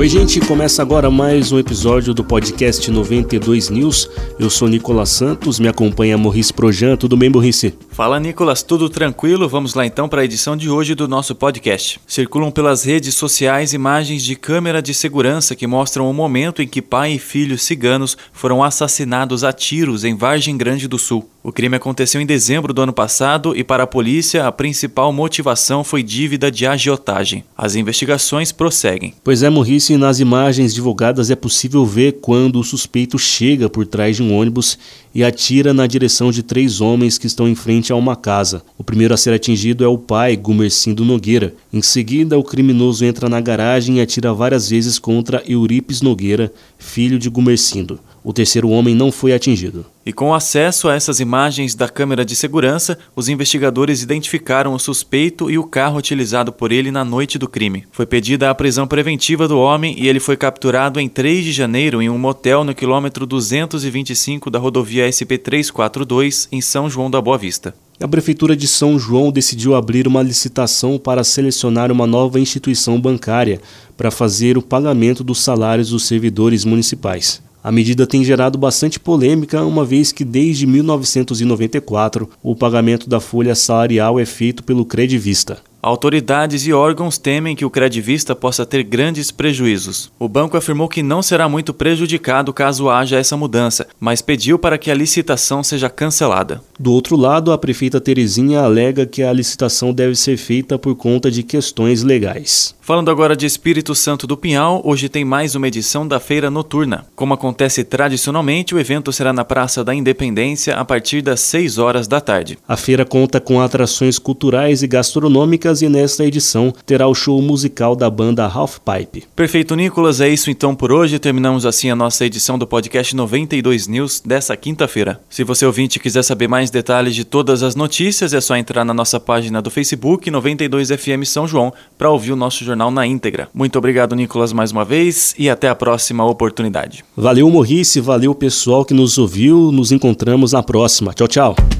Oi, gente, começa agora mais um episódio do podcast 92 News. Eu sou Nicolas Santos, me acompanha Morris Projan. Tudo bem, Morris? Fala, Nicolas, tudo tranquilo? Vamos lá então para a edição de hoje do nosso podcast. Circulam pelas redes sociais imagens de câmera de segurança que mostram o momento em que pai e filho ciganos foram assassinados a tiros em Vargem Grande do Sul. O crime aconteceu em dezembro do ano passado e, para a polícia, a principal motivação foi dívida de agiotagem. As investigações prosseguem. Pois é, Morrice, nas imagens divulgadas é possível ver quando o suspeito chega por trás de um ônibus e atira na direção de três homens que estão em frente a uma casa. O primeiro a ser atingido é o pai, Gumercindo Nogueira. Em seguida, o criminoso entra na garagem e atira várias vezes contra Euripes Nogueira, filho de Gumercindo. O terceiro homem não foi atingido. E com acesso a essas imagens da câmera de segurança, os investigadores identificaram o suspeito e o carro utilizado por ele na noite do crime. Foi pedida a prisão preventiva do homem e ele foi capturado em 3 de janeiro em um motel no quilômetro 225 da rodovia SP342 em São João da Boa Vista. A Prefeitura de São João decidiu abrir uma licitação para selecionar uma nova instituição bancária para fazer o pagamento dos salários dos servidores municipais. A medida tem gerado bastante polêmica, uma vez que desde 1994 o pagamento da folha salarial é feito pelo Credivista. Autoridades e órgãos temem que o credivista possa ter grandes prejuízos. O banco afirmou que não será muito prejudicado caso haja essa mudança, mas pediu para que a licitação seja cancelada. Do outro lado, a prefeita Terezinha alega que a licitação deve ser feita por conta de questões legais. Falando agora de Espírito Santo do Pinhal, hoje tem mais uma edição da Feira Noturna. Como acontece tradicionalmente, o evento será na Praça da Independência a partir das 6 horas da tarde. A feira conta com atrações culturais e gastronômicas e nesta edição terá o show musical da banda Half Pipe. Perfeito, Nicolas. É isso então por hoje. Terminamos assim a nossa edição do podcast 92 News dessa quinta-feira. Se você ouvinte quiser saber mais detalhes de todas as notícias, é só entrar na nossa página do Facebook 92FM São João para ouvir o nosso jornal na íntegra. Muito obrigado, Nicolas, mais uma vez e até a próxima oportunidade. Valeu, Morrice, valeu pessoal que nos ouviu. Nos encontramos na próxima. Tchau, tchau.